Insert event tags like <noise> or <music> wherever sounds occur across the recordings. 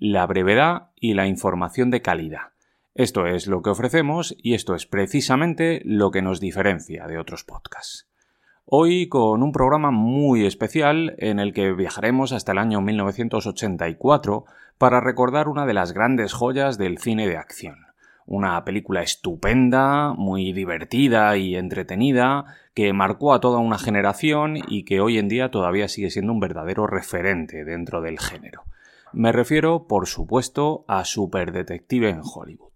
La brevedad y la información de calidad. Esto es lo que ofrecemos y esto es precisamente lo que nos diferencia de otros podcasts. Hoy con un programa muy especial en el que viajaremos hasta el año 1984 para recordar una de las grandes joyas del cine de acción una película estupenda, muy divertida y entretenida, que marcó a toda una generación y que hoy en día todavía sigue siendo un verdadero referente dentro del género. Me refiero, por supuesto, a Super Detective en Hollywood,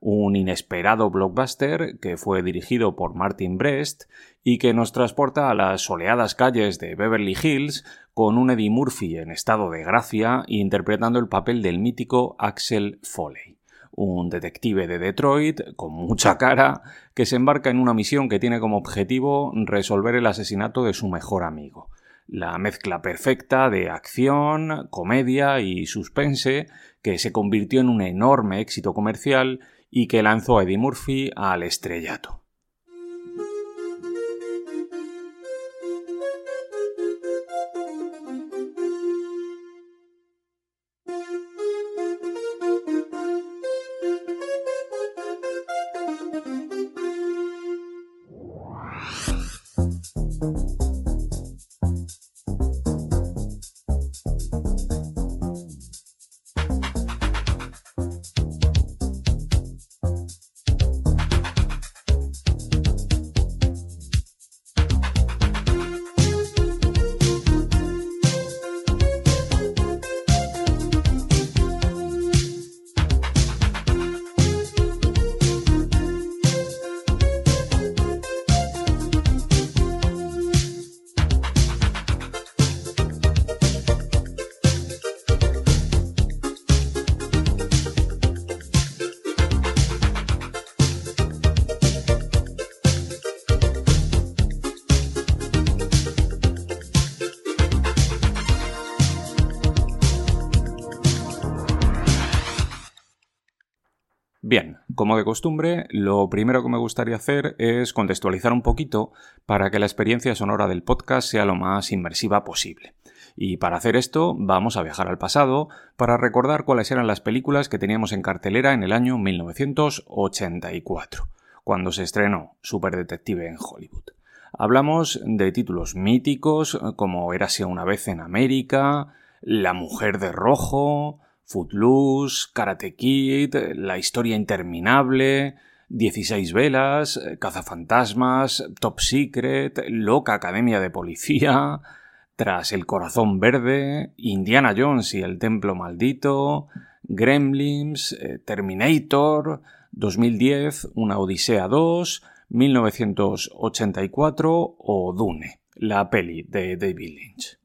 un inesperado blockbuster que fue dirigido por Martin Brest y que nos transporta a las soleadas calles de Beverly Hills con un Eddie Murphy en estado de gracia interpretando el papel del mítico Axel Foley un detective de Detroit con mucha cara que se embarca en una misión que tiene como objetivo resolver el asesinato de su mejor amigo. La mezcla perfecta de acción, comedia y suspense que se convirtió en un enorme éxito comercial y que lanzó a Eddie Murphy al estrellato. De costumbre, lo primero que me gustaría hacer es contextualizar un poquito para que la experiencia sonora del podcast sea lo más inmersiva posible. Y para hacer esto vamos a viajar al pasado para recordar cuáles eran las películas que teníamos en cartelera en el año 1984, cuando se estrenó Super Detective en Hollywood. Hablamos de títulos míticos como Érase una vez en América, La mujer de rojo, Footloose, Karate Kid, La historia interminable, 16 velas, Cazafantasmas, Top Secret, Loca Academia de Policía, Tras el Corazón Verde, Indiana Jones y el Templo Maldito, Gremlins, eh, Terminator, 2010, Una Odisea 2, 1984 o Dune, la peli de David Lynch.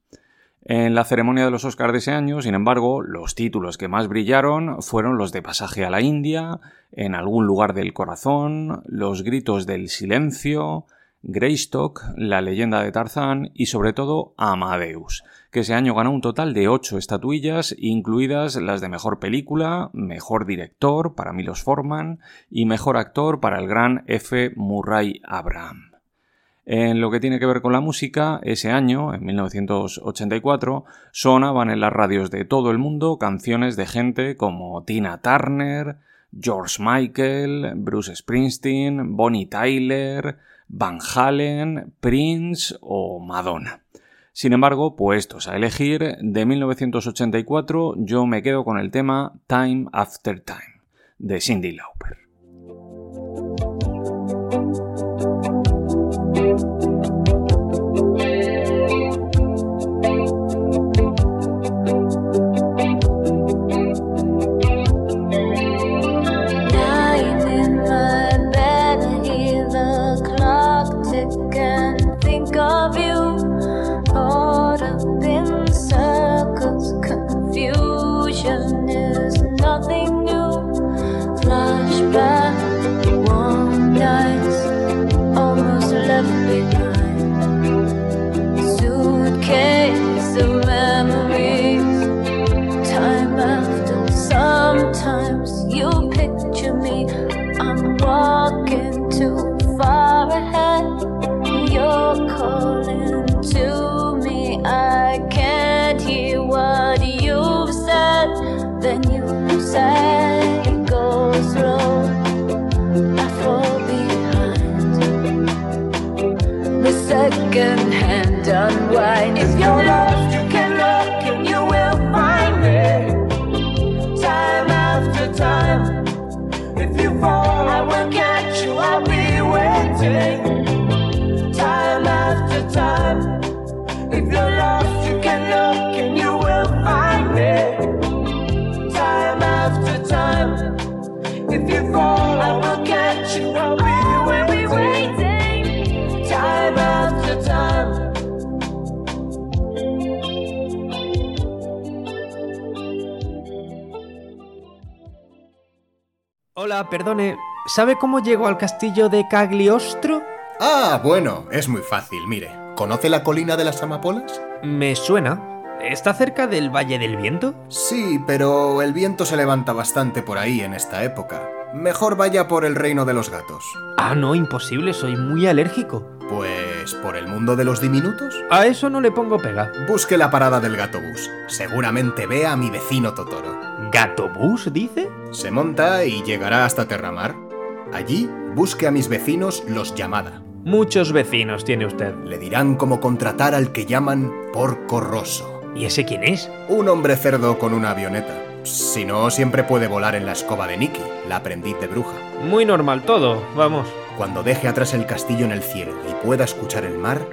En la ceremonia de los Oscars de ese año, sin embargo, los títulos que más brillaron fueron los de Pasaje a la India, En algún lugar del corazón, Los gritos del silencio, Greystock, La leyenda de Tarzán y sobre todo Amadeus, que ese año ganó un total de 8 estatuillas, incluidas las de Mejor Película, Mejor Director para Milos Forman y Mejor Actor para el gran F. Murray Abraham. En lo que tiene que ver con la música, ese año, en 1984, sonaban en las radios de todo el mundo canciones de gente como Tina Turner, George Michael, Bruce Springsteen, Bonnie Tyler, Van Halen, Prince o Madonna. Sin embargo, puestos a elegir, de 1984 yo me quedo con el tema Time After Time, de Cindy Lauper. you Hola, perdone. ¿Sabe cómo llego al castillo de Cagliostro? Ah, bueno, es muy fácil, mire. ¿Conoce la colina de las amapolas? Me suena. ¿Está cerca del Valle del Viento? Sí, pero el viento se levanta bastante por ahí en esta época. Mejor vaya por el reino de los gatos. Ah, no, imposible, soy muy alérgico. Pues por el mundo de los diminutos. A eso no le pongo pega. Busque la parada del gatobús. Seguramente vea a mi vecino Totoro. ¿Gatobús, dice? Se monta y llegará hasta Terramar. Allí busque a mis vecinos los Llamada. Muchos vecinos tiene usted. Le dirán cómo contratar al que llaman Porco Rosso. ¿Y ese quién es? Un hombre cerdo con una avioneta. Si no, siempre puede volar en la escoba de Nicky, la aprendiz de bruja. Muy normal todo, vamos. Cuando deje atrás el castillo en el cielo y pueda escuchar el mar,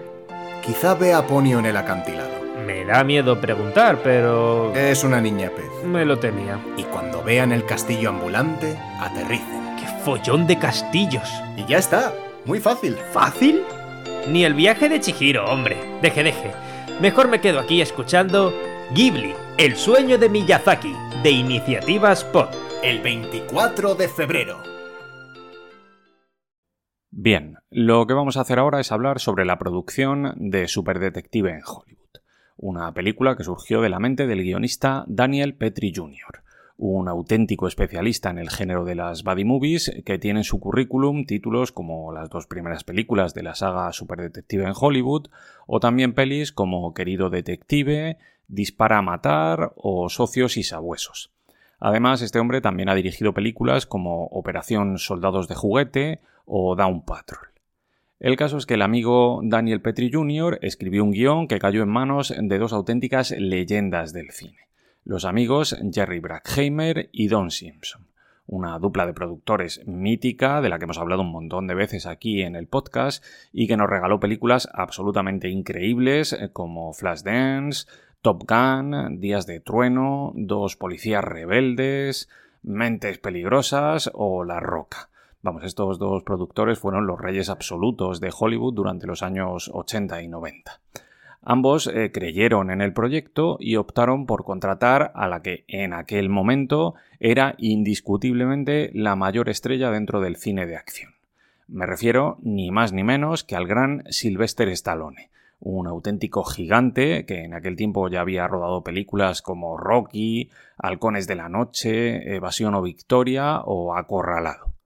quizá vea a Ponio en el acantilado. Me da miedo preguntar, pero... Es una niña pez. Me lo temía. Y cuando vean el castillo ambulante, aterricen. ¡Qué follón de castillos! Y ya está. Muy fácil. ¿Fácil? Ni el viaje de Chihiro, hombre. Deje, deje. Mejor me quedo aquí escuchando Ghibli, el sueño de Miyazaki, de Iniciativa Spot. El 24 de febrero. Bien, lo que vamos a hacer ahora es hablar sobre la producción de Superdetective en Hollywood, una película que surgió de la mente del guionista Daniel Petrie Jr., un auténtico especialista en el género de las buddy movies que tiene en su currículum títulos como las dos primeras películas de la saga Superdetective en Hollywood o también pelis como Querido Detective, Dispara a Matar o Socios y Sabuesos. Además, este hombre también ha dirigido películas como Operación Soldados de Juguete o Down Patrol. El caso es que el amigo Daniel Petrie Jr. escribió un guion que cayó en manos de dos auténticas leyendas del cine, los amigos Jerry Bruckheimer y Don Simpson, una dupla de productores mítica de la que hemos hablado un montón de veces aquí en el podcast y que nos regaló películas absolutamente increíbles eh, como Flashdance, Top Gun, Días de Trueno, Dos Policías Rebeldes, Mentes Peligrosas o La Roca. Vamos, estos dos productores fueron los reyes absolutos de Hollywood durante los años 80 y 90. Ambos eh, creyeron en el proyecto y optaron por contratar a la que en aquel momento era indiscutiblemente la mayor estrella dentro del cine de acción. Me refiero ni más ni menos que al gran Sylvester Stallone, un auténtico gigante que en aquel tiempo ya había rodado películas como Rocky, Halcones de la Noche, Evasión o Victoria o Acorralado.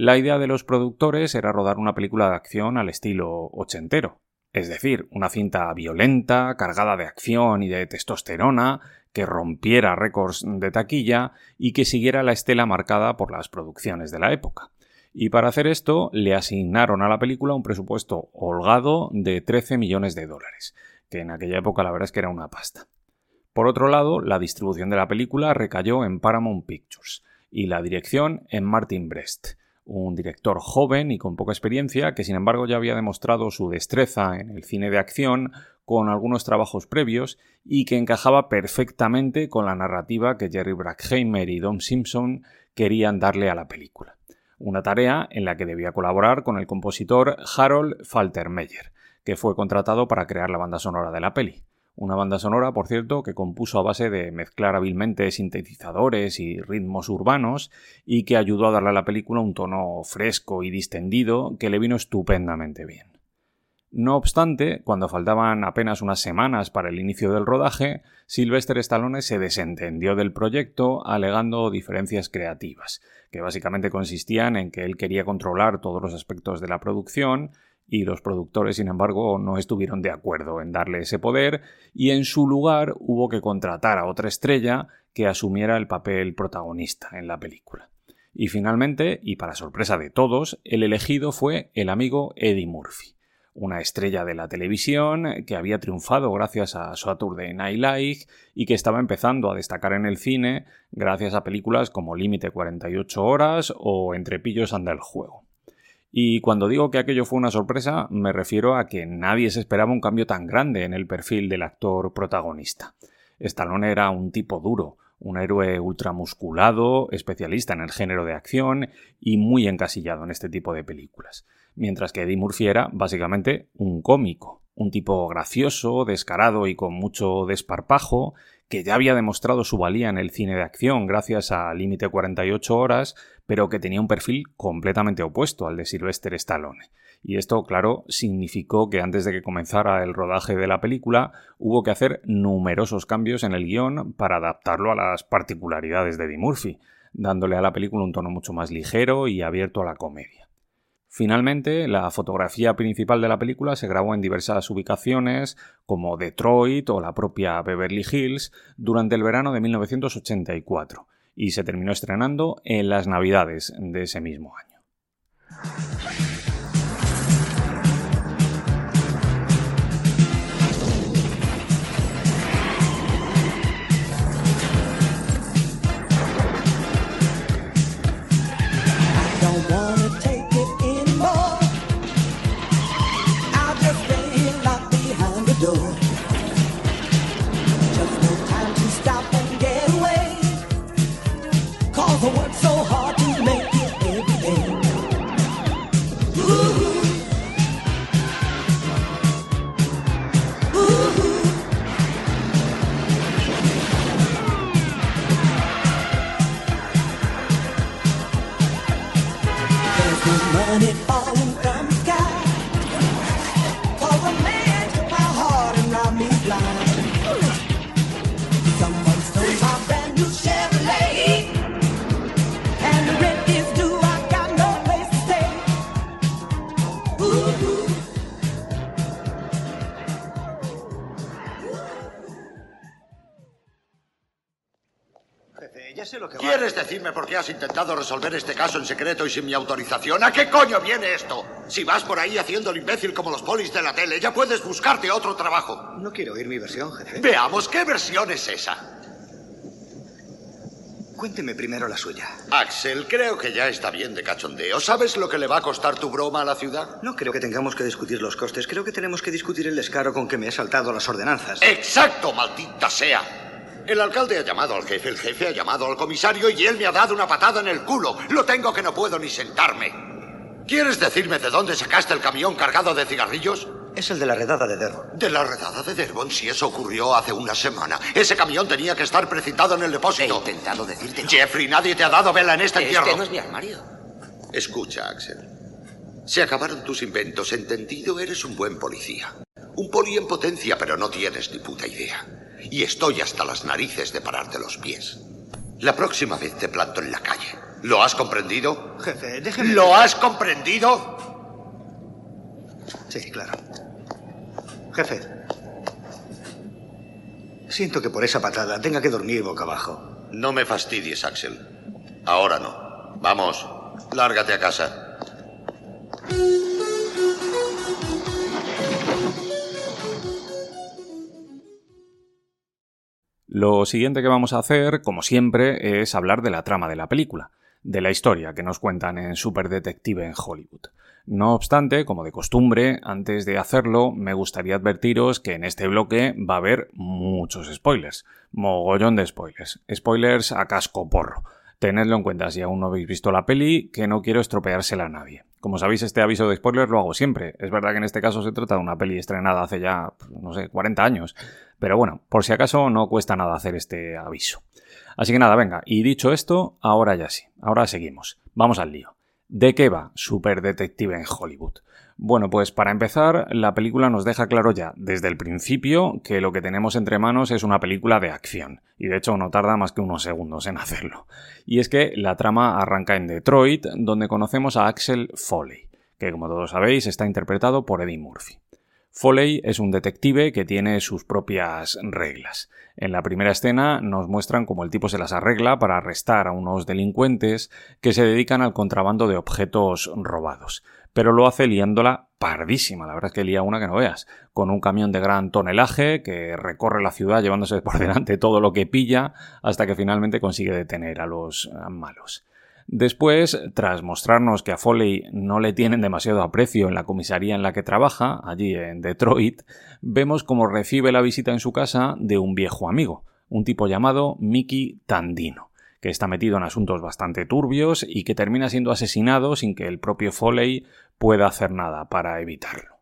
La idea de los productores era rodar una película de acción al estilo ochentero, es decir, una cinta violenta, cargada de acción y de testosterona, que rompiera récords de taquilla y que siguiera la estela marcada por las producciones de la época. Y para hacer esto le asignaron a la película un presupuesto holgado de 13 millones de dólares, que en aquella época la verdad es que era una pasta. Por otro lado, la distribución de la película recayó en Paramount Pictures y la dirección en Martin Brest, un director joven y con poca experiencia que sin embargo ya había demostrado su destreza en el cine de acción con algunos trabajos previos y que encajaba perfectamente con la narrativa que Jerry Bruckheimer y Don Simpson querían darle a la película. Una tarea en la que debía colaborar con el compositor Harold Faltermeyer, que fue contratado para crear la banda sonora de la peli. Una banda sonora, por cierto, que compuso a base de mezclar hábilmente sintetizadores y ritmos urbanos y que ayudó a darle a la película un tono fresco y distendido que le vino estupendamente bien. No obstante, cuando faltaban apenas unas semanas para el inicio del rodaje, Sylvester Stallone se desentendió del proyecto alegando diferencias creativas, que básicamente consistían en que él quería controlar todos los aspectos de la producción y los productores, sin embargo, no estuvieron de acuerdo en darle ese poder y en su lugar hubo que contratar a otra estrella que asumiera el papel protagonista en la película. Y finalmente, y para sorpresa de todos, el elegido fue el amigo Eddie Murphy una estrella de la televisión que había triunfado gracias a Saturday Night Live y que estaba empezando a destacar en el cine gracias a películas como Límite 48 horas o Entre pillos anda el juego. Y cuando digo que aquello fue una sorpresa, me refiero a que nadie se esperaba un cambio tan grande en el perfil del actor protagonista. Stallone era un tipo duro, un héroe ultramusculado, especialista en el género de acción y muy encasillado en este tipo de películas mientras que Eddie Murphy era básicamente un cómico, un tipo gracioso, descarado y con mucho desparpajo, que ya había demostrado su valía en el cine de acción gracias a Límite 48 horas, pero que tenía un perfil completamente opuesto al de Sylvester Stallone. Y esto, claro, significó que antes de que comenzara el rodaje de la película hubo que hacer numerosos cambios en el guion para adaptarlo a las particularidades de Eddie Murphy, dándole a la película un tono mucho más ligero y abierto a la comedia. Finalmente, la fotografía principal de la película se grabó en diversas ubicaciones como Detroit o la propia Beverly Hills durante el verano de 1984 y se terminó estrenando en las Navidades de ese mismo año. Door. Decirme por qué has intentado resolver este caso en secreto y sin mi autorización? ¿A qué coño viene esto? Si vas por ahí haciendo el imbécil como los polis de la tele, ya puedes buscarte otro trabajo. No quiero oír mi versión, jefe. Veamos qué versión es esa. Cuénteme primero la suya. Axel, creo que ya está bien de cachondeo. ¿Sabes lo que le va a costar tu broma a la ciudad? No creo que tengamos que discutir los costes. Creo que tenemos que discutir el descaro con que me he saltado las ordenanzas. Exacto, maldita sea. El alcalde ha llamado al jefe, el jefe ha llamado al comisario y él me ha dado una patada en el culo. Lo tengo que no puedo ni sentarme. ¿Quieres decirme de dónde sacaste el camión cargado de cigarrillos? Es el de la redada de Derron. De la redada de Derbon, si eso ocurrió hace una semana. Ese camión tenía que estar precintado en el He depósito. intentado decirte. Jeffrey, nadie te ha dado vela en este entierro. Este no es mi armario. Escucha, Axel. Se acabaron tus inventos. Entendido, eres un buen policía. Un poli en potencia, pero no tienes ni puta idea. Y estoy hasta las narices de pararte los pies. La próxima vez te planto en la calle. ¿Lo has comprendido? Jefe, déjeme. ¿Lo has comprendido? Sí, claro. Jefe. Siento que por esa patada tenga que dormir boca abajo. No me fastidies, Axel. Ahora no. Vamos, lárgate a casa. Lo siguiente que vamos a hacer, como siempre, es hablar de la trama de la película, de la historia que nos cuentan en Super Detective en Hollywood. No obstante, como de costumbre, antes de hacerlo, me gustaría advertiros que en este bloque va a haber muchos spoilers. Mogollón de spoilers. Spoilers a casco porro. Tenedlo en cuenta si aún no habéis visto la peli, que no quiero estropeársela a nadie. Como sabéis, este aviso de spoilers lo hago siempre. Es verdad que en este caso se trata de una peli estrenada hace ya, no sé, 40 años. Pero bueno, por si acaso no cuesta nada hacer este aviso. Así que nada, venga, y dicho esto, ahora ya sí, ahora seguimos. Vamos al lío. ¿De qué va Super Detective en Hollywood? Bueno, pues para empezar, la película nos deja claro ya desde el principio que lo que tenemos entre manos es una película de acción, y de hecho no tarda más que unos segundos en hacerlo. Y es que la trama arranca en Detroit, donde conocemos a Axel Foley, que como todos sabéis está interpretado por Eddie Murphy. Foley es un detective que tiene sus propias reglas. En la primera escena nos muestran cómo el tipo se las arregla para arrestar a unos delincuentes que se dedican al contrabando de objetos robados. Pero lo hace liándola pardísima, la verdad es que lía una que no veas, con un camión de gran tonelaje que recorre la ciudad llevándose por <laughs> delante todo lo que pilla hasta que finalmente consigue detener a los malos. Después, tras mostrarnos que a Foley no le tienen demasiado aprecio en la comisaría en la que trabaja, allí en Detroit, vemos cómo recibe la visita en su casa de un viejo amigo, un tipo llamado Mickey Tandino, que está metido en asuntos bastante turbios y que termina siendo asesinado sin que el propio Foley pueda hacer nada para evitarlo.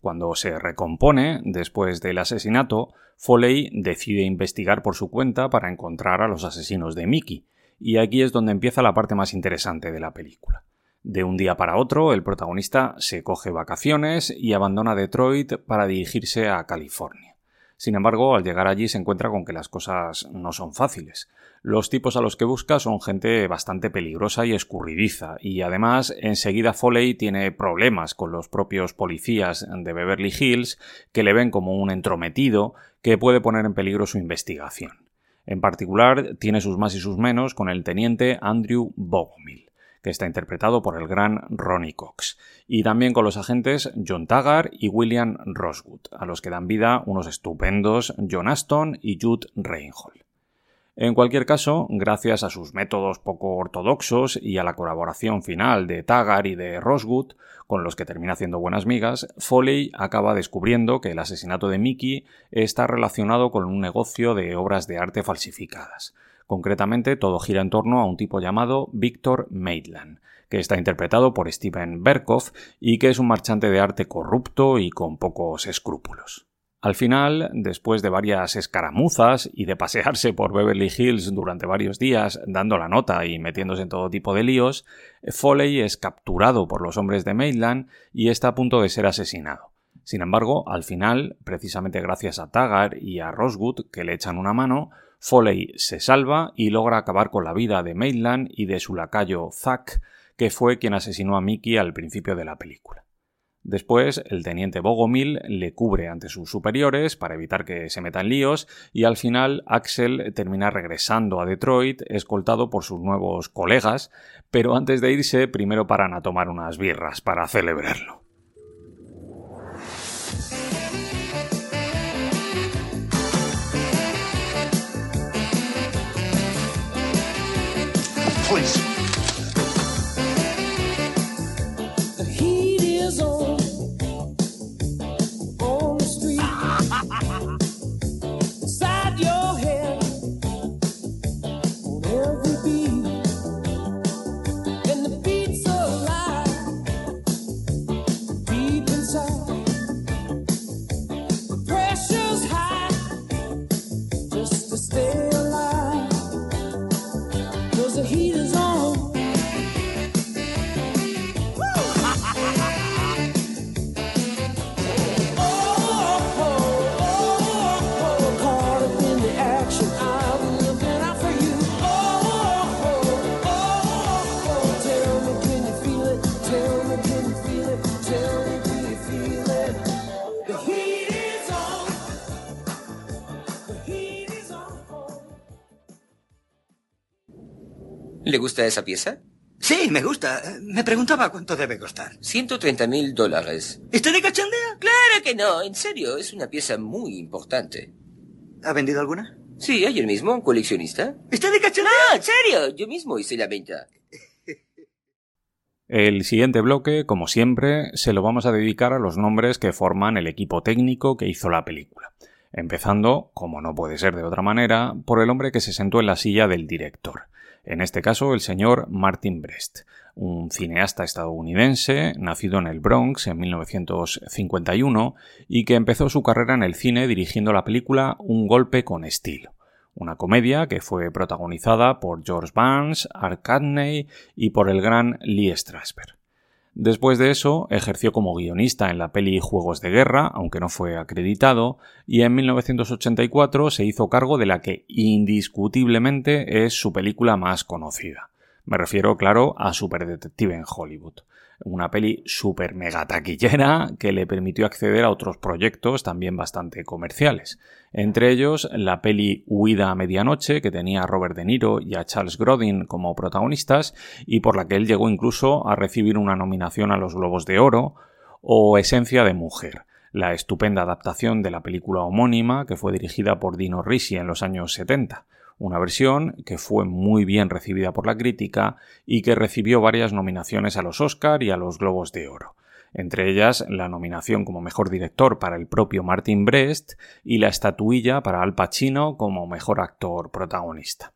Cuando se recompone, después del asesinato, Foley decide investigar por su cuenta para encontrar a los asesinos de Mickey, y aquí es donde empieza la parte más interesante de la película. De un día para otro, el protagonista se coge vacaciones y abandona Detroit para dirigirse a California. Sin embargo, al llegar allí se encuentra con que las cosas no son fáciles. Los tipos a los que busca son gente bastante peligrosa y escurridiza, y además enseguida Foley tiene problemas con los propios policías de Beverly Hills que le ven como un entrometido que puede poner en peligro su investigación. En particular, tiene sus más y sus menos con el teniente Andrew Bogomil, que está interpretado por el gran Ronnie Cox, y también con los agentes John Taggart y William Roswood, a los que dan vida unos estupendos John Aston y Jude Reinhold. En cualquier caso, gracias a sus métodos poco ortodoxos y a la colaboración final de Taggart y de Roswood, con los que termina haciendo buenas migas, Foley acaba descubriendo que el asesinato de Mickey está relacionado con un negocio de obras de arte falsificadas. Concretamente, todo gira en torno a un tipo llamado Victor Maitland, que está interpretado por Steven Berkoff y que es un marchante de arte corrupto y con pocos escrúpulos. Al final, después de varias escaramuzas y de pasearse por Beverly Hills durante varios días dando la nota y metiéndose en todo tipo de líos, Foley es capturado por los hombres de Maitland y está a punto de ser asesinado. Sin embargo, al final, precisamente gracias a Taggart y a Roswood, que le echan una mano, Foley se salva y logra acabar con la vida de Maitland y de su lacayo Zack, que fue quien asesinó a Mickey al principio de la película. Después, el teniente Bogomil le cubre ante sus superiores para evitar que se metan líos y al final Axel termina regresando a Detroit escoltado por sus nuevos colegas, pero antes de irse primero paran a tomar unas birras para celebrarlo. The ¿Le gusta esa pieza? Sí, me gusta. Me preguntaba cuánto debe costar. 130 mil dólares. ¿Está de cachondeo? Claro que no, en serio, es una pieza muy importante. ¿Ha vendido alguna? Sí, ayer mismo, un coleccionista. ¿Está de cachondeo? No, en serio, yo mismo hice la venta. El siguiente bloque, como siempre, se lo vamos a dedicar a los nombres que forman el equipo técnico que hizo la película. Empezando, como no puede ser de otra manera, por el hombre que se sentó en la silla del director. En este caso, el señor Martin Brest, un cineasta estadounidense nacido en el Bronx en 1951 y que empezó su carrera en el cine dirigiendo la película Un golpe con estilo una comedia que fue protagonizada por George Barnes, Art Cadney y por el gran Lee Strasberg. Después de eso, ejerció como guionista en la peli Juegos de Guerra, aunque no fue acreditado, y en 1984 se hizo cargo de la que indiscutiblemente es su película más conocida. Me refiero, claro, a Superdetective en Hollywood. Una peli super mega taquillera que le permitió acceder a otros proyectos también bastante comerciales. Entre ellos, la peli Huida a Medianoche, que tenía a Robert De Niro y a Charles Grodin como protagonistas, y por la que él llegó incluso a recibir una nominación a los Globos de Oro, o Esencia de Mujer, la estupenda adaptación de la película homónima que fue dirigida por Dino Risi en los años 70 una versión que fue muy bien recibida por la crítica y que recibió varias nominaciones a los Oscar y a los Globos de Oro, entre ellas la nominación como mejor director para el propio Martin Brest y la estatuilla para Al Pacino como mejor actor protagonista.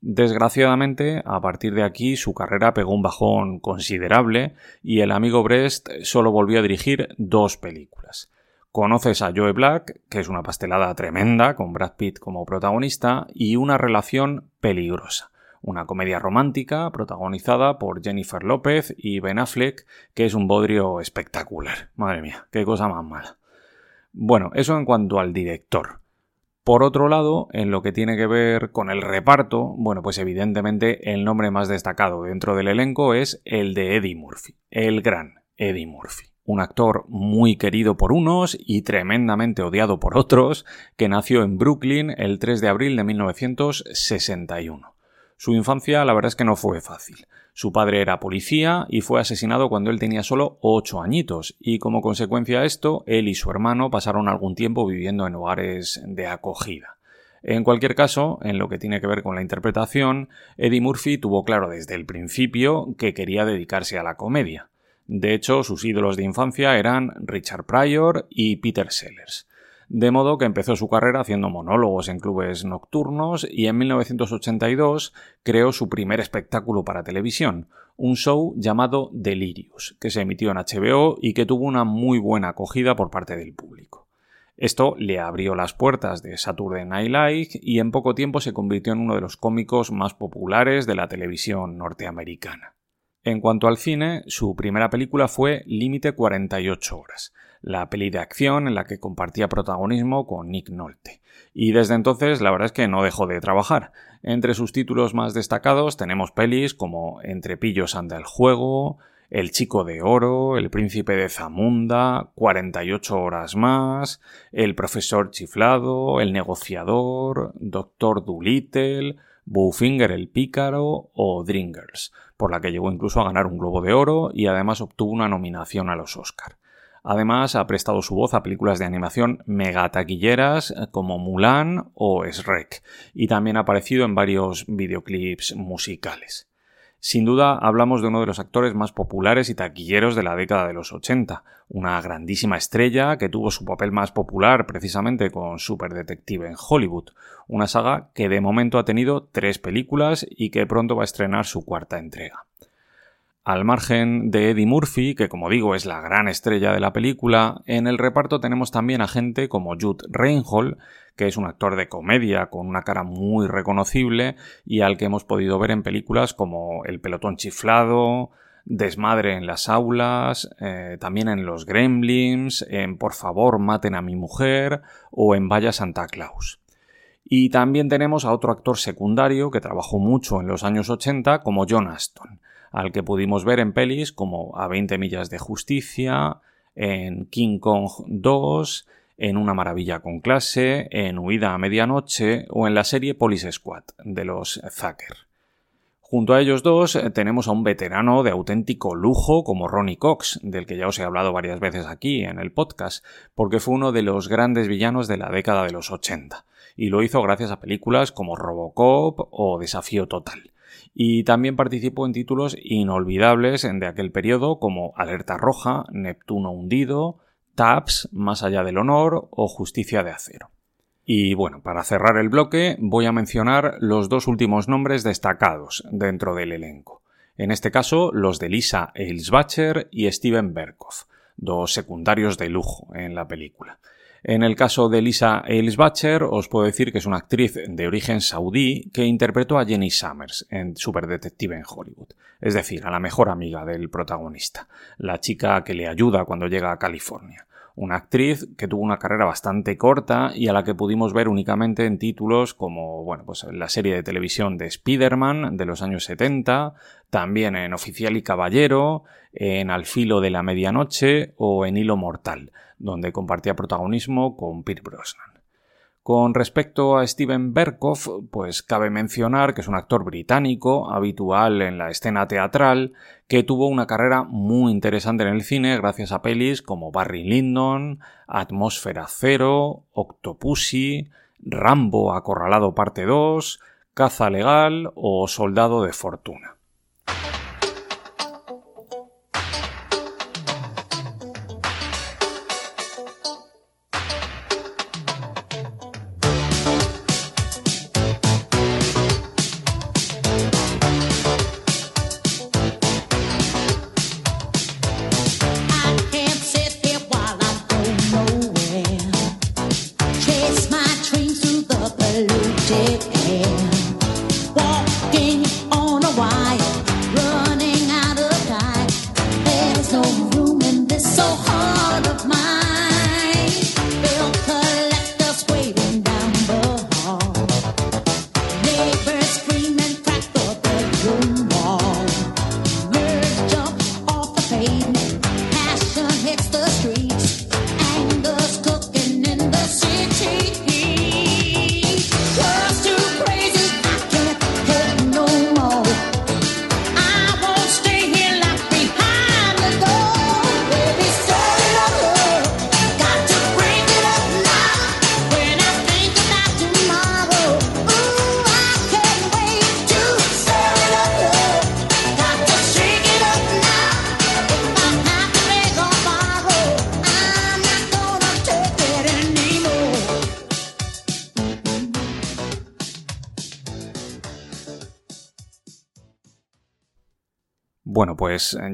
Desgraciadamente, a partir de aquí su carrera pegó un bajón considerable y el amigo Brest solo volvió a dirigir dos películas. Conoces a Joe Black, que es una pastelada tremenda, con Brad Pitt como protagonista, y una relación peligrosa. Una comedia romántica protagonizada por Jennifer López y Ben Affleck, que es un bodrio espectacular. Madre mía, qué cosa más mala. Bueno, eso en cuanto al director. Por otro lado, en lo que tiene que ver con el reparto, bueno, pues evidentemente el nombre más destacado dentro del elenco es el de Eddie Murphy, el gran Eddie Murphy un actor muy querido por unos y tremendamente odiado por otros, que nació en Brooklyn el 3 de abril de 1961. Su infancia la verdad es que no fue fácil. Su padre era policía y fue asesinado cuando él tenía solo 8 añitos, y como consecuencia de esto, él y su hermano pasaron algún tiempo viviendo en hogares de acogida. En cualquier caso, en lo que tiene que ver con la interpretación, Eddie Murphy tuvo claro desde el principio que quería dedicarse a la comedia. De hecho, sus ídolos de infancia eran Richard Pryor y Peter Sellers. De modo que empezó su carrera haciendo monólogos en clubes nocturnos y en 1982 creó su primer espectáculo para televisión, un show llamado Delirious, que se emitió en HBO y que tuvo una muy buena acogida por parte del público. Esto le abrió las puertas de Saturday Night Live y en poco tiempo se convirtió en uno de los cómicos más populares de la televisión norteamericana. En cuanto al cine, su primera película fue Límite 48 horas, la peli de acción en la que compartía protagonismo con Nick Nolte. Y desde entonces la verdad es que no dejó de trabajar. Entre sus títulos más destacados tenemos pelis como Entre pillos anda el juego, El chico de oro, El príncipe de Zamunda, 48 horas más, El profesor chiflado, El negociador, Doctor Dolittle, Bowfinger el Pícaro o Dreamgirls, por la que llegó incluso a ganar un Globo de Oro y además obtuvo una nominación a los Oscar. Además, ha prestado su voz a películas de animación megataquilleras como Mulan o Shrek, y también ha aparecido en varios videoclips musicales. Sin duda, hablamos de uno de los actores más populares y taquilleros de la década de los 80, una grandísima estrella que tuvo su papel más popular precisamente con Super Detective en Hollywood, una saga que de momento ha tenido tres películas y que pronto va a estrenar su cuarta entrega. Al margen de Eddie Murphy, que como digo es la gran estrella de la película, en el reparto tenemos también a gente como Jude Reinhold, que es un actor de comedia con una cara muy reconocible y al que hemos podido ver en películas como El pelotón chiflado, Desmadre en las aulas, eh, también en Los Gremlins, en Por favor maten a mi mujer o en Vaya Santa Claus. Y también tenemos a otro actor secundario que trabajó mucho en los años 80 como John Aston al que pudimos ver en pelis como A 20 millas de justicia, en King Kong 2, en Una maravilla con clase, en Huida a medianoche o en la serie Police Squad de los Zucker. Junto a ellos dos eh, tenemos a un veterano de auténtico lujo como Ronnie Cox, del que ya os he hablado varias veces aquí en el podcast, porque fue uno de los grandes villanos de la década de los 80, y lo hizo gracias a películas como Robocop o Desafío Total y también participó en títulos inolvidables de aquel periodo como Alerta Roja, Neptuno Hundido, Taps, Más allá del honor o Justicia de Acero. Y bueno, para cerrar el bloque voy a mencionar los dos últimos nombres destacados dentro del elenco. En este caso, los de Lisa Eilsbacher y Steven Berkoff, dos secundarios de lujo en la película. En el caso de Lisa Eilsbacher, os puedo decir que es una actriz de origen saudí que interpretó a Jenny Summers en Superdetective en Hollywood, es decir, a la mejor amiga del protagonista, la chica que le ayuda cuando llega a California. Una actriz que tuvo una carrera bastante corta y a la que pudimos ver únicamente en títulos como, bueno, pues la serie de televisión de Spider-Man de los años 70, también en Oficial y Caballero, en Al filo de la medianoche o en Hilo Mortal, donde compartía protagonismo con Pierce Brosnan. Con respecto a Steven Berkoff, pues cabe mencionar que es un actor británico habitual en la escena teatral que tuvo una carrera muy interesante en el cine gracias a pelis como Barry Lyndon, Atmósfera Cero, Octopussy, Rambo Acorralado Parte 2, Caza Legal o Soldado de Fortuna.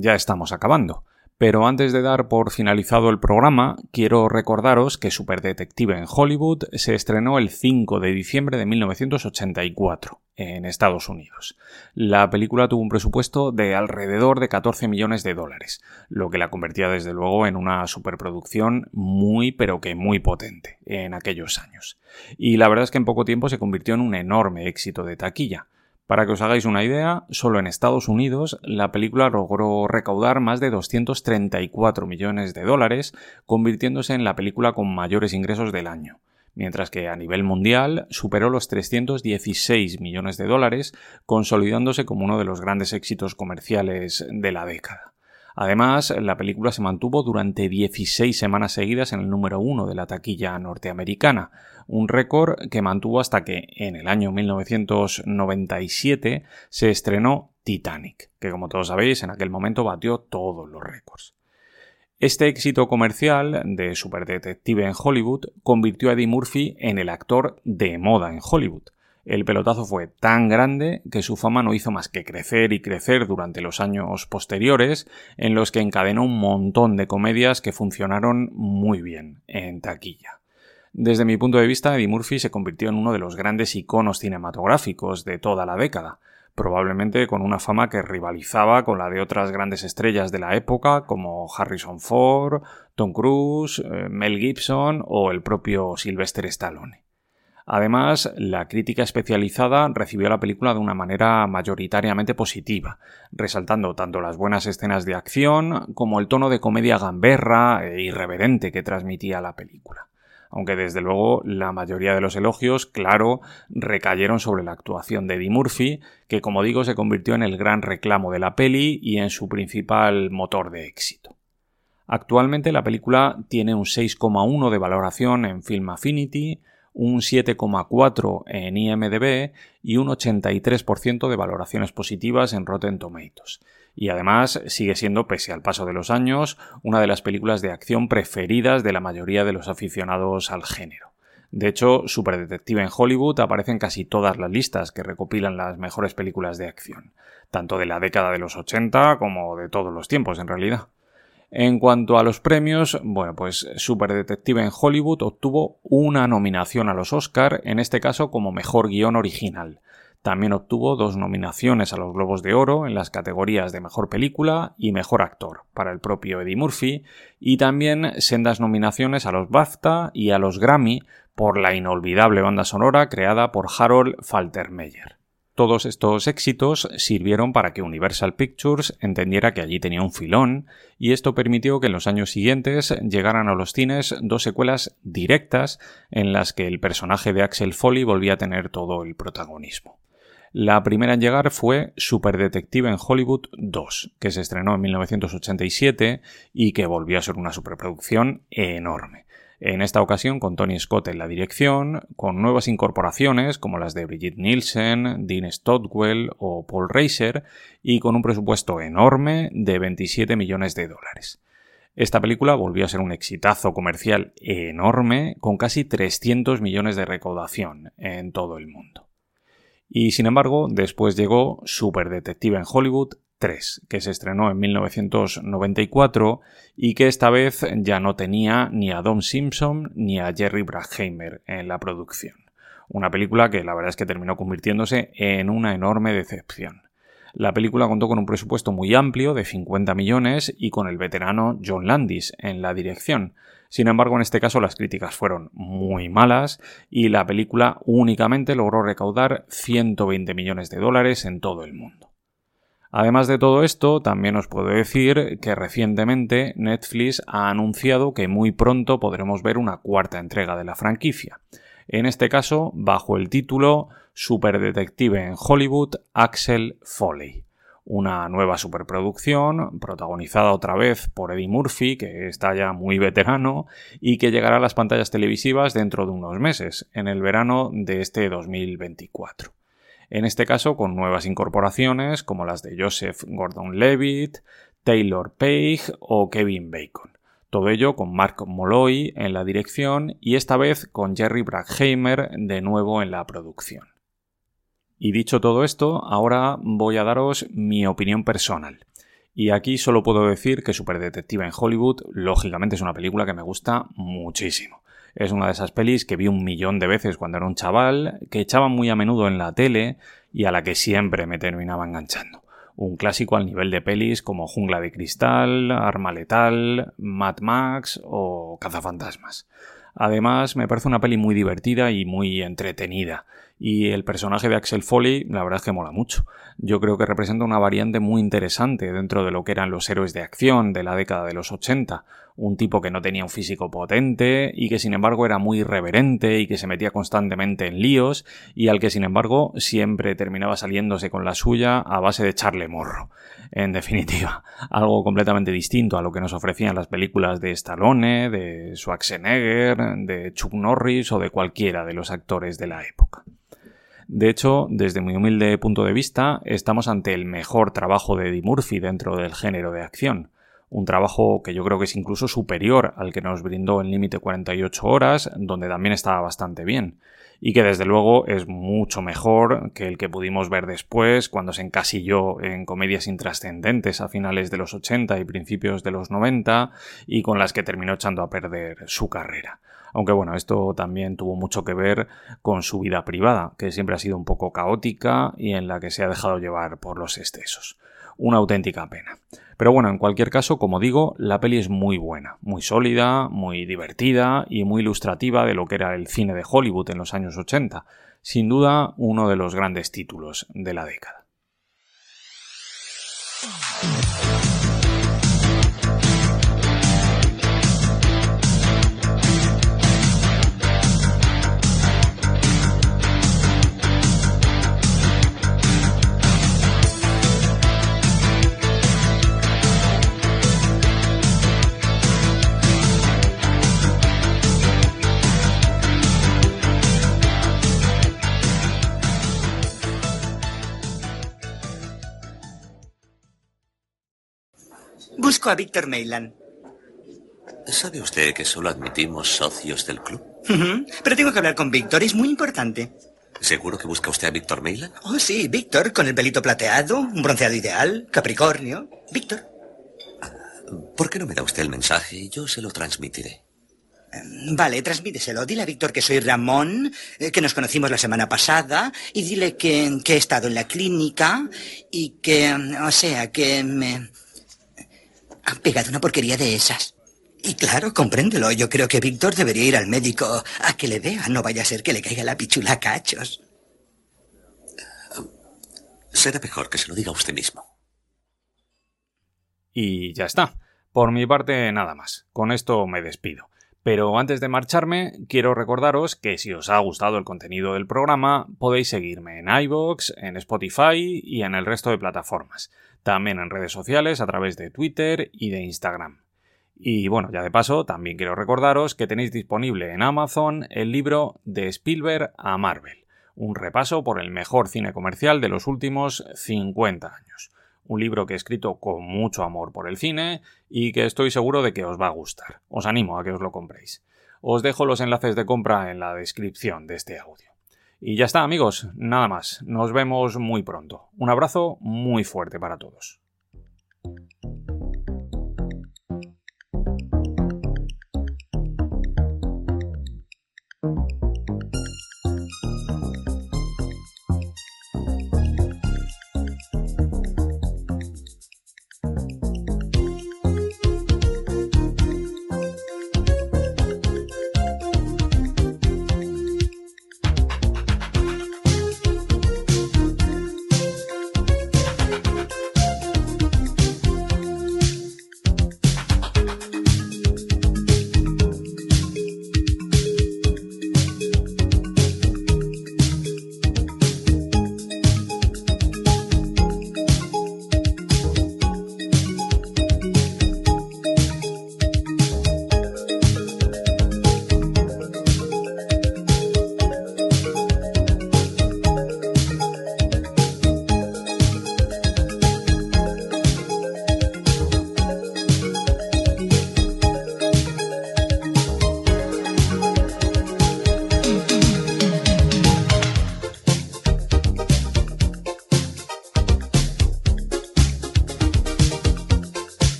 Ya estamos acabando. Pero antes de dar por finalizado el programa, quiero recordaros que Superdetective en Hollywood se estrenó el 5 de diciembre de 1984 en Estados Unidos. La película tuvo un presupuesto de alrededor de 14 millones de dólares, lo que la convertía desde luego en una superproducción muy pero que muy potente en aquellos años. Y la verdad es que en poco tiempo se convirtió en un enorme éxito de taquilla. Para que os hagáis una idea, solo en Estados Unidos la película logró recaudar más de 234 millones de dólares, convirtiéndose en la película con mayores ingresos del año, mientras que a nivel mundial superó los 316 millones de dólares, consolidándose como uno de los grandes éxitos comerciales de la década. Además, la película se mantuvo durante 16 semanas seguidas en el número uno de la taquilla norteamericana, un récord que mantuvo hasta que en el año 1997 se estrenó Titanic, que como todos sabéis en aquel momento batió todos los récords. Este éxito comercial de Superdetective en Hollywood convirtió a Eddie Murphy en el actor de moda en Hollywood. El pelotazo fue tan grande que su fama no hizo más que crecer y crecer durante los años posteriores, en los que encadenó un montón de comedias que funcionaron muy bien en taquilla. Desde mi punto de vista, Eddie Murphy se convirtió en uno de los grandes iconos cinematográficos de toda la década, probablemente con una fama que rivalizaba con la de otras grandes estrellas de la época como Harrison Ford, Tom Cruise, eh, Mel Gibson o el propio Sylvester Stallone. Además, la crítica especializada recibió la película de una manera mayoritariamente positiva, resaltando tanto las buenas escenas de acción como el tono de comedia gamberra e irreverente que transmitía la película. Aunque desde luego la mayoría de los elogios, claro, recayeron sobre la actuación de Eddie Murphy, que como digo se convirtió en el gran reclamo de la peli y en su principal motor de éxito. Actualmente la película tiene un 6,1 de valoración en Film Affinity, un 7,4 en IMDb y un 83% de valoraciones positivas en Rotten Tomatoes. Y además sigue siendo, pese al paso de los años, una de las películas de acción preferidas de la mayoría de los aficionados al género. De hecho, Superdetective en Hollywood aparece en casi todas las listas que recopilan las mejores películas de acción, tanto de la década de los 80 como de todos los tiempos en realidad. En cuanto a los premios, bueno, pues Super Detective en Hollywood obtuvo una nominación a los Oscar, en este caso como mejor guion original. También obtuvo dos nominaciones a los Globos de Oro en las categorías de Mejor Película y Mejor Actor para el propio Eddie Murphy y también sendas nominaciones a los BAFTA y a los Grammy por la inolvidable banda sonora creada por Harold Faltermeyer. Todos estos éxitos sirvieron para que Universal Pictures entendiera que allí tenía un filón y esto permitió que en los años siguientes llegaran a los cines dos secuelas directas en las que el personaje de Axel Foley volvía a tener todo el protagonismo. La primera en llegar fue Super Detective en Hollywood 2, que se estrenó en 1987 y que volvió a ser una superproducción enorme. En esta ocasión con Tony Scott en la dirección, con nuevas incorporaciones como las de Brigitte Nielsen, Dean Stockwell o Paul Reiser, y con un presupuesto enorme de 27 millones de dólares. Esta película volvió a ser un exitazo comercial enorme, con casi 300 millones de recaudación en todo el mundo. Y sin embargo, después llegó Super Detective en Hollywood 3, que se estrenó en 1994 y que esta vez ya no tenía ni a Don Simpson ni a Jerry Bruckheimer en la producción. Una película que la verdad es que terminó convirtiéndose en una enorme decepción. La película contó con un presupuesto muy amplio de 50 millones y con el veterano John Landis en la dirección. Sin embargo, en este caso las críticas fueron muy malas y la película únicamente logró recaudar 120 millones de dólares en todo el mundo. Además de todo esto, también os puedo decir que recientemente Netflix ha anunciado que muy pronto podremos ver una cuarta entrega de la franquicia. En este caso, bajo el título Super Detective en Hollywood, Axel Foley. Una nueva superproducción, protagonizada otra vez por Eddie Murphy, que está ya muy veterano, y que llegará a las pantallas televisivas dentro de unos meses, en el verano de este 2024 en este caso con nuevas incorporaciones como las de Joseph Gordon-Levitt, Taylor Page o Kevin Bacon. Todo ello con Mark Molloy en la dirección y esta vez con Jerry Bruckheimer de nuevo en la producción. Y dicho todo esto, ahora voy a daros mi opinión personal. Y aquí solo puedo decir que Super Detective en Hollywood, lógicamente, es una película que me gusta muchísimo. Es una de esas pelis que vi un millón de veces cuando era un chaval, que echaba muy a menudo en la tele y a la que siempre me terminaba enganchando. Un clásico al nivel de pelis como Jungla de Cristal, Arma Letal, Mad Max o Cazafantasmas. Además, me parece una peli muy divertida y muy entretenida. Y el personaje de Axel Foley, la verdad es que mola mucho. Yo creo que representa una variante muy interesante dentro de lo que eran los héroes de acción de la década de los 80. Un tipo que no tenía un físico potente y que sin embargo era muy irreverente y que se metía constantemente en líos y al que sin embargo siempre terminaba saliéndose con la suya a base de echarle morro. En definitiva, <laughs> algo completamente distinto a lo que nos ofrecían las películas de Stallone, de Schwarzenegger, de Chuck Norris o de cualquiera de los actores de la época. De hecho, desde mi humilde punto de vista, estamos ante el mejor trabajo de Eddie Murphy dentro del género de acción. Un trabajo que yo creo que es incluso superior al que nos brindó en Límite 48 horas, donde también estaba bastante bien. Y que desde luego es mucho mejor que el que pudimos ver después, cuando se encasilló en comedias intrascendentes a finales de los 80 y principios de los 90, y con las que terminó echando a perder su carrera. Aunque bueno, esto también tuvo mucho que ver con su vida privada, que siempre ha sido un poco caótica y en la que se ha dejado llevar por los excesos. Una auténtica pena. Pero bueno, en cualquier caso, como digo, la peli es muy buena, muy sólida, muy divertida y muy ilustrativa de lo que era el cine de Hollywood en los años 80. Sin duda, uno de los grandes títulos de la década. Busco a Víctor Mayland. ¿Sabe usted que solo admitimos socios del club? Pero tengo que hablar con Víctor, es muy importante. ¿Seguro que busca usted a Víctor Mayland? Oh, sí, Víctor, con el pelito plateado, un bronceado ideal, Capricornio. Víctor. ¿Por qué no me da usted el mensaje y yo se lo transmitiré? Vale, transmíteselo. Dile a Víctor que soy Ramón, eh, que nos conocimos la semana pasada, y dile que, que he estado en la clínica y que, o sea, que me han pegado una porquería de esas. Y claro, compréndelo. Yo creo que Víctor debería ir al médico a que le vea. No vaya a ser que le caiga la pichula a cachos. Será mejor que se lo diga usted mismo. Y ya está. Por mi parte, nada más. Con esto me despido. Pero antes de marcharme, quiero recordaros que si os ha gustado el contenido del programa, podéis seguirme en iVoox, en Spotify y en el resto de plataformas. También en redes sociales a través de Twitter y de Instagram. Y bueno, ya de paso, también quiero recordaros que tenéis disponible en Amazon el libro De Spielberg a Marvel, un repaso por el mejor cine comercial de los últimos 50 años. Un libro que he escrito con mucho amor por el cine y que estoy seguro de que os va a gustar. Os animo a que os lo compréis. Os dejo los enlaces de compra en la descripción de este audio. Y ya está amigos, nada más. Nos vemos muy pronto. Un abrazo muy fuerte para todos.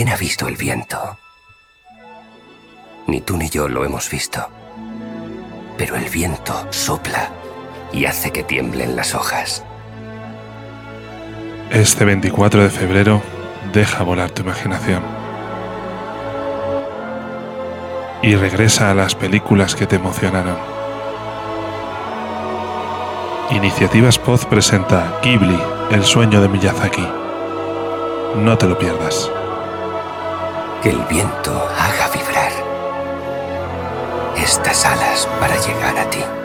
¿Quién ha visto el viento? Ni tú ni yo lo hemos visto. Pero el viento sopla y hace que tiemblen las hojas. Este 24 de febrero, deja volar tu imaginación. Y regresa a las películas que te emocionaron. Iniciativas Poz presenta Ghibli, el sueño de Miyazaki. No te lo pierdas. Que el viento haga vibrar estas alas para llegar a ti.